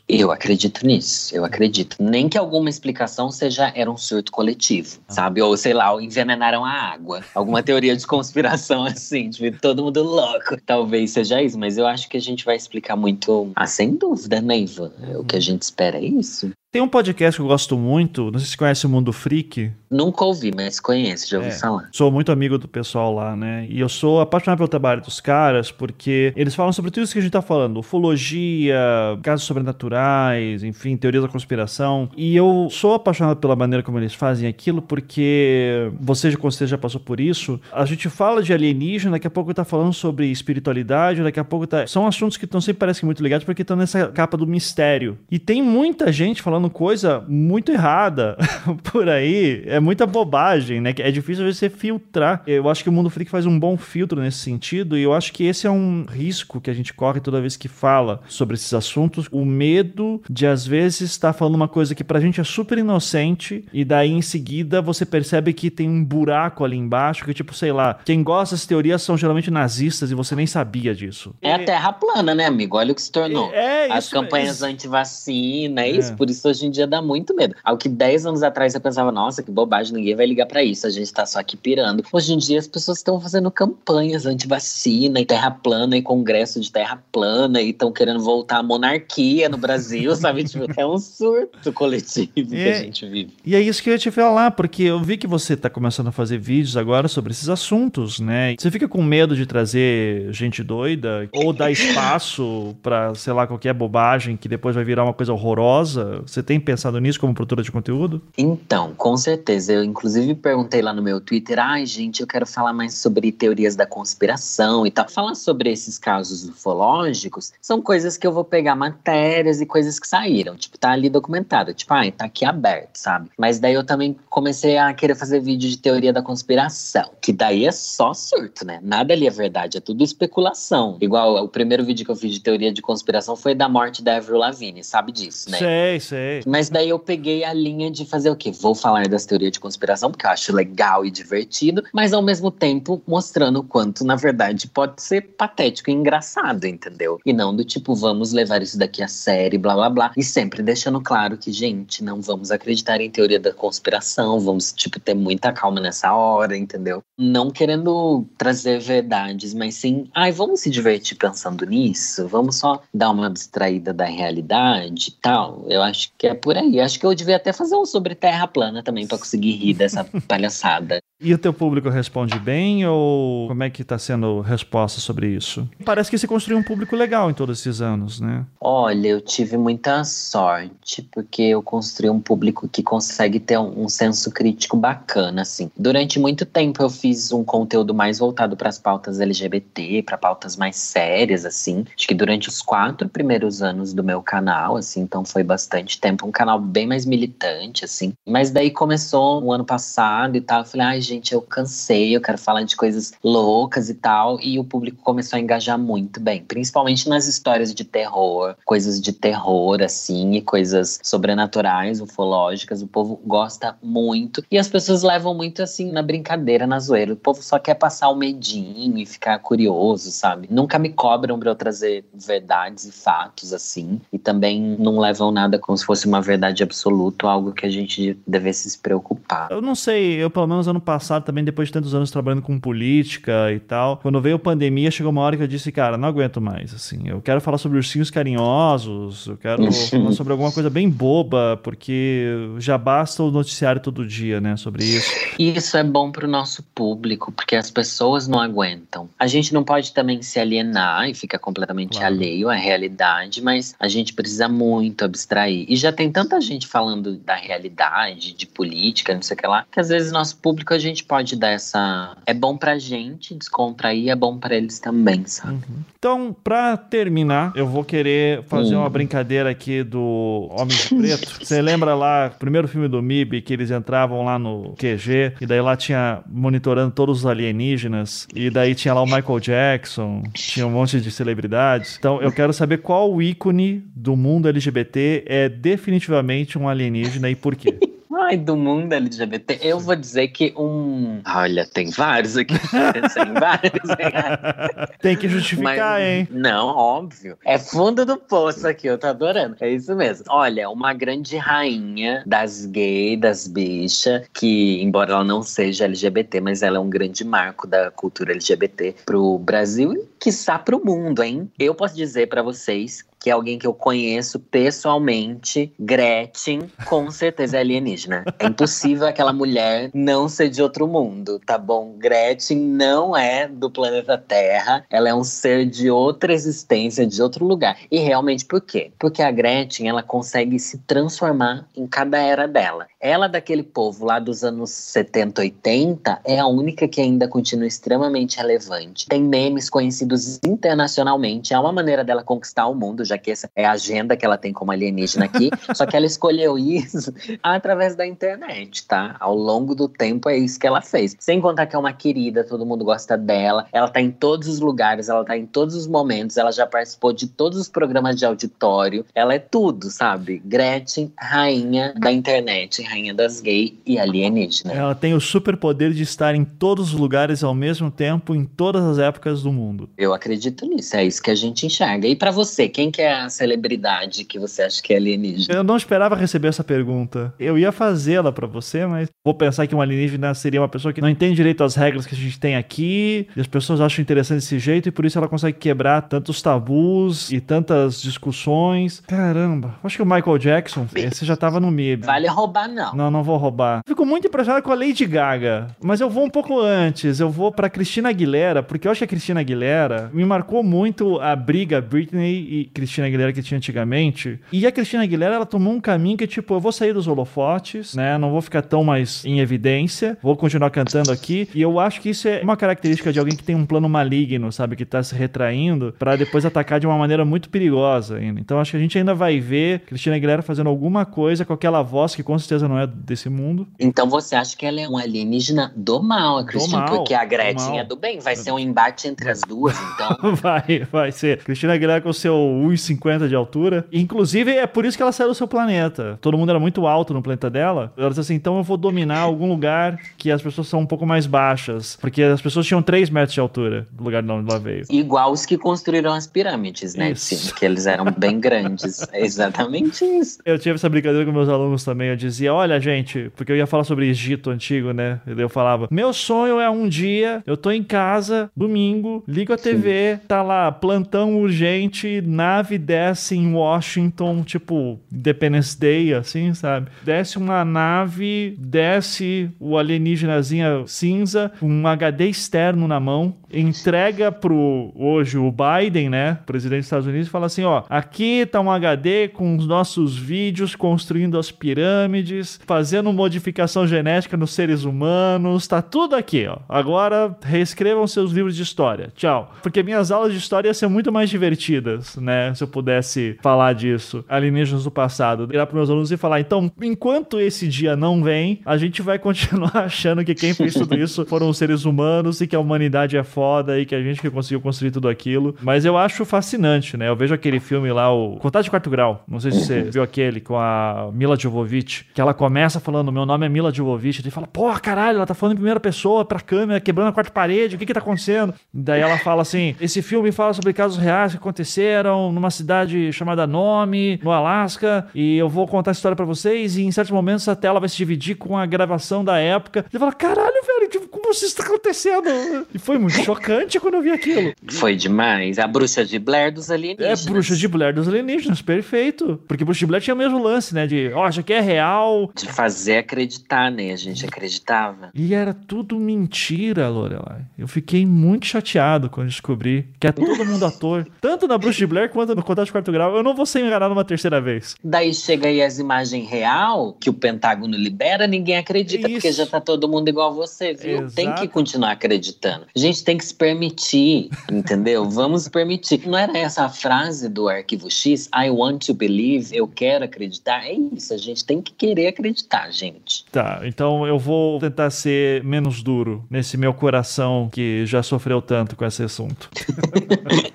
eu acredito nisso, eu acredito. Nem que alguma explicação seja era um surto coletivo, ah. sabe? Ou sei lá, envenenaram a água. Alguma teoria de conspiração [LAUGHS] assim, tipo, todo mundo louco. Talvez seja isso, mas eu acho que a gente vai explicar muito. Ah, sem dúvida, né, Ivan? O que a gente espera é isso. Tem um podcast que eu gosto muito, não sei se você conhece o Mundo Freak. Nunca ouvi, mas conheço, já ouvi é, falar. Sou muito amigo do pessoal lá, né? E eu sou apaixonado pelo trabalho dos caras, porque eles falam sobre tudo isso que a gente tá falando: ufologia, casos sobrenaturais, enfim, teorias da conspiração. E eu sou apaixonado pela maneira como eles fazem aquilo, porque você com certeza já passou por isso. A gente fala de alienígena, daqui a pouco tá falando sobre espiritualidade, daqui a pouco tá. São assuntos que estão sempre parecem muito ligados, porque estão nessa capa do mistério. E tem muita gente falando falando coisa muito errada [LAUGHS] por aí. É muita bobagem, né? É difícil você filtrar. Eu acho que o Mundo Freak faz um bom filtro nesse sentido e eu acho que esse é um risco que a gente corre toda vez que fala sobre esses assuntos. O medo de, às vezes, estar falando uma coisa que pra gente é super inocente e daí em seguida você percebe que tem um buraco ali embaixo que, tipo, sei lá, quem gosta dessas teorias são geralmente nazistas e você nem sabia disso. É a terra plana, né, amigo? Olha o que se tornou. É, é As isso, campanhas é, anti-vacina, é É. isso. Por isso hoje em dia dá muito medo. Ao que 10 anos atrás você pensava, nossa, que bobagem, ninguém vai ligar pra isso, a gente tá só aqui pirando. Hoje em dia as pessoas estão fazendo campanhas anti-vacina e terra plana e congresso de terra plana e estão querendo voltar à monarquia no Brasil, [LAUGHS] sabe? Tipo, é um surto coletivo que É. a gente vive. E é isso que eu ia te falar, porque eu vi que você tá começando a fazer vídeos agora sobre esses assuntos, né? Você fica com medo de trazer gente doida ou dar [LAUGHS] espaço pra, sei lá, qualquer bobagem que depois vai virar uma coisa horrorosa? Você tem pensado nisso como produtora de conteúdo? Então, com certeza. Eu, inclusive, perguntei lá no meu Twitter: ai, gente, eu quero falar mais sobre teorias da conspiração e tal. Falar sobre esses casos ufológicos são coisas que eu vou pegar matérias e coisas que saíram. Tipo, tá ali documentado. Tipo, ai, tá aqui aberto, sabe? Mas daí eu também comecei a querer fazer vídeo de teoria da conspiração. Que daí é só surto, né? Nada ali é verdade, é tudo especulação. Igual o primeiro vídeo que eu fiz de teoria de conspiração foi da morte da Avril Lavigne, sabe disso, né? Sei, sei. Mas daí eu peguei a linha de fazer o quê? Vou falar das teorias de conspiração, porque eu acho legal e divertido, mas ao mesmo tempo mostrando o quanto, na verdade, pode ser patético e engraçado, entendeu? E não do tipo, vamos levar isso daqui a sério, blá blá blá. E sempre deixando claro que, gente, não vamos acreditar em teoria da conspiração, vamos, tipo, ter muita calma nessa hora, entendeu? Não querendo trazer verdades, mas sim, ai, vamos se divertir pensando nisso, vamos só dar uma distraída da realidade e tal. Eu acho que é por aí. Acho que eu devia até fazer um sobre terra plana também pra conseguir rir dessa [LAUGHS] palhaçada. E o teu público responde bem ou como é que tá sendo resposta sobre isso? Parece que você construiu um público legal em todos esses anos, né? Olha, eu tive muita sorte, porque eu construí um público que consegue ter um, um senso crítico bacana, assim. Durante muito tempo eu fiz um conteúdo mais voltado para as pautas LGBT, para pautas mais sérias, assim. Acho que durante os quatro primeiros anos do meu canal, assim, então foi bastante tempo. Um canal bem mais militante, assim. Mas daí começou o ano passado e tal. Eu falei, ai, gente, eu cansei, eu quero falar de coisas loucas e tal. E o público começou a engajar muito bem, principalmente nas histórias de terror, coisas de terror, assim, e coisas sobrenaturais, ufológicas. O povo gosta muito. E as pessoas levam muito, assim, na brincadeira, na zoeira. O povo só quer passar o medinho e ficar curioso, sabe? Nunca me cobram pra eu trazer verdades e fatos, assim. E também não levam nada como se fosse uma verdade absoluta, algo que a gente devesse se preocupar. Eu não sei, eu pelo menos ano passado também, depois de tantos anos trabalhando com política e tal, quando veio a pandemia, chegou uma hora que eu disse, cara, não aguento mais, assim, eu quero falar sobre ursinhos carinhosos, eu quero falar sobre alguma coisa bem boba, porque já basta o noticiário todo dia, né, sobre isso. E isso é bom pro nosso público, porque as pessoas não aguentam. A gente não pode também se alienar e ficar completamente Claro. alheio à realidade, mas a gente precisa muito abstrair. E já tem tanta gente falando da realidade, de política, não sei o que lá, que às vezes nosso público a gente pode dar essa. É bom pra gente descontrair, é bom pra eles também, sabe? Então, pra terminar, eu vou querer fazer Hum. uma brincadeira aqui do Homem de Preto. [LAUGHS] Você lembra lá, primeiro filme do MIB, que eles entravam lá no QG, e daí lá tinha monitorando todos os alienígenas, e daí tinha lá o Michael Jackson, tinha um monte de celebridades. Então, eu quero saber qual o ícone do mundo LGBT é definitivamente um alienígena e por quê. [LAUGHS] Ai, do mundo LGBT. Eu vou dizer que um. Olha, tem vários aqui. [LAUGHS] tem vários. [LAUGHS] Tem que justificar, Mas- hein? Não, óbvio. É fundo do poço aqui, eu tô adorando. É isso mesmo. Olha, uma grande rainha das gays, das bichas, que, embora ela não seja LGBT, mas ela é um grande marco da cultura LGBT pro Brasil quiçá, pro mundo, hein? Eu posso dizer pra vocês que é alguém que eu conheço pessoalmente, Gretchen, com certeza é alienígena. É impossível aquela mulher não ser de outro mundo, tá bom? Gretchen não é do planeta Terra, ela é um ser de outra existência, de outro lugar. E realmente por quê? Porque a Gretchen, ela consegue se transformar em cada era dela. Ela daquele povo lá dos anos 70, 80, é a única que ainda continua extremamente relevante. Tem memes conhecidos internacionalmente. É uma maneira dela conquistar o mundo, já que essa é a agenda que ela tem como alienígena aqui. [LAUGHS] só que ela escolheu isso [LAUGHS] através da internet, tá? Ao longo do tempo é isso que ela fez. Sem contar que é uma querida, todo mundo gosta dela. Ela tá em todos os lugares, ela tá em todos os momentos, ela já participou de todos os programas de auditório. Ela é tudo, sabe? Gretchen, rainha da internet, rainha das gays e alienígena. Ela tem o superpoder de estar em todos os lugares ao mesmo tempo, em todas as épocas do mundo. Eu acredito nisso, é isso que a gente enxerga. E para você, quem que é a celebridade que você acha que é alienígena? Eu não esperava receber essa pergunta. Eu ia fazê-la para você, mas vou pensar que um alienígena seria uma pessoa que não entende direito as regras que a gente tem aqui, e as pessoas acham interessante desse jeito, e por isso ela consegue quebrar tantos tabus e tantas discussões. Caramba, acho que o Michael Jackson, esse já tava no MIB. Vale roubar, não. Não, não vou roubar. Fico muito impressionado com a Lady Gaga, mas eu vou um pouco antes, eu vou pra Cristina Aguilera, porque eu acho que a Cristina Aguilera me marcou muito a briga Britney e Cristina Aguilera que tinha antigamente. E a Cristina Aguilera, ela tomou um caminho que, tipo, eu vou sair dos holofotes, né? Não vou ficar tão mais em evidência, vou continuar cantando aqui. E eu acho que isso é uma característica de alguém que tem um plano maligno, sabe? Que tá se retraindo para depois atacar de uma maneira muito perigosa ainda. Então acho que a gente ainda vai ver Cristina Aguilera fazendo alguma coisa com aquela voz que com certeza não é desse mundo. Então você acha que ela é um alienígena do mal, a Cristina? porque a do Gretchen mal. é do bem. Vai ser um embate entre as duas, então. [LAUGHS] Vai, vai ser. Cristina Aguilera com seu 1,50 de altura. Inclusive, é por isso que ela saiu do seu planeta. Todo mundo era muito alto no planeta dela. Ela disse assim: então eu vou dominar algum lugar que as pessoas são um pouco mais baixas. Porque as pessoas tinham 3 metros de altura do lugar de onde ela veio. Igual os que construíram as pirâmides, né? Isso. Sim, que eles eram bem grandes. [LAUGHS] É exatamente isso. Eu tive essa brincadeira com meus alunos também. Eu dizia: olha, gente, porque eu ia falar sobre Egito antigo, né? E daí eu falava: meu sonho é um dia, eu tô em casa, domingo, ligo a TV, tá lá, plantão urgente, nave desce em Washington, tipo, Independence Day, assim, sabe? Desce uma nave, desce o alienígenazinha cinza, um HD externo na mão, entrega pro, hoje, o Biden, né? Presidente dos Estados Unidos, e fala assim: ó, aqui tá um HD com os nossos vídeos construindo as pirâmides, fazendo modificação genética nos seres humanos, tá tudo aqui, ó. Agora reescrevam seus livros de história. Tchau. Porque minhas aulas de história iam ser muito mais divertidas, né? Se eu pudesse falar disso. Alienígenas do passado. Virar pros meus alunos e falar: então, enquanto esse dia não vem, a gente vai continuar [LAUGHS] achando que quem fez tudo isso foram os seres humanos e que a humanidade é foda e que a gente que conseguiu construir tudo aquilo. Mas eu acho fascinante, né? Eu vejo aquele filme lá, o Contato de Quarto Grau. Não sei se você [LAUGHS] viu aquele com a Mila Jovovich, que ela começa falando: meu nome é Mila Jovovich. E fala: porra, caralho, ela tá falando em primeira pessoa pra câmera, quebrando a quarta parede, o que que tá acontecendo? Daí ela fala assim: esse filme fala sobre casos reais que aconteceram numa cidade chamada Nome, no Alasca, e eu vou contar a história pra vocês. E em certos momentos a tela vai se dividir com a gravação da época. Ele fala: caralho, velho, tipo, como isso está acontecendo? E foi muito chocante quando eu vi aquilo. Foi demais. A bruxa de Blair dos É alienígenas. bruxa de Blair dos alienígenas, perfeito. Porque bruxa de Blair tinha o mesmo lance, né? De, ó, isso aqui é real. De fazer acreditar, né? A gente acreditava. E era tudo mentira, Lorelai. Eu fiquei muito chateado quando descobri que é todo mundo ator. [LAUGHS] Tanto na bruxa de Blair quanto no Contato de Quarto Grau. Eu não vou ser enganado uma terceira vez. Daí chega aí as imagens real que o Pentágono libera, ninguém acredita, porque Isso. já tá todo mundo igual a você, viu? Tem Exato. que continuar acreditando. A gente tem que se permitir, entendeu? [LAUGHS] Vamos permitir. Não era essa a frase do Arquivo X? I want to believe, eu quero acreditar. É isso, a gente tem que querer acreditar, gente. Tá, então eu vou tentar ser menos duro nesse meu coração que já sofreu tanto com esse assunto. [LAUGHS]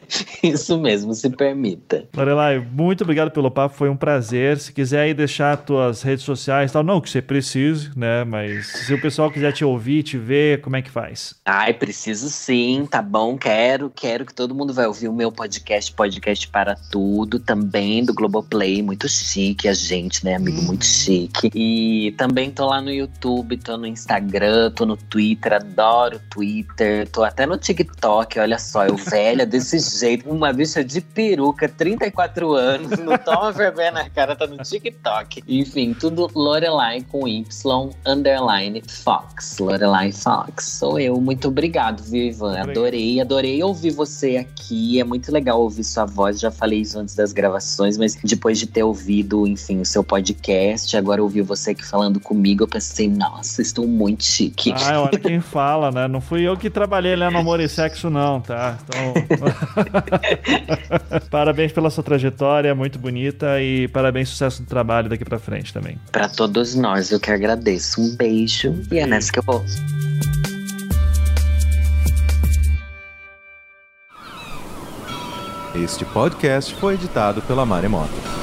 [LAUGHS] Isso mesmo, se permita. Lorelai, muito obrigado pelo papo, foi um prazer. Se quiser aí deixar tuas redes sociais tal, não que você precise, né? Mas se o pessoal quiser te ouvir, te ver, como é que faz? Ai, preciso sim, tá bom? Quero, quero que todo mundo vai ouvir o meu podcast, Podcast para Tudo, também do Globoplay, muito chique a gente, né, amigo? Muito chique. E também tô lá no YouTube, tô no Instagram, tô no Twitter, adoro Twitter, tô até no TikTok, olha só, eu velha desse [LAUGHS] jeito, uma bicha de peruca, 34 anos, não toma [LAUGHS] vergonha na cara, tá no TikTok. Enfim, tudo Lorelai com Y, underline Fox. Lorelai Fox. Sou eu. Muito obrigado, viu, Ivan? Adorei, adorei ouvir você aqui. É muito legal ouvir sua voz. Já falei isso antes das gravações, mas depois de ter ouvido, enfim, o seu podcast, agora ouvir você aqui falando comigo, eu pensei, nossa, estou muito chique. Ah, olha quem fala, né? Não fui eu que trabalhei lá no Amor e Sexo, não, tá? Então. [LAUGHS] [LAUGHS] parabéns pela sua trajetória, muito bonita e parabéns, sucesso no trabalho daqui pra frente também. Para todos nós, eu que agradeço. Um beijo e é nessa que eu vou. Este podcast foi editado pela Maremoto.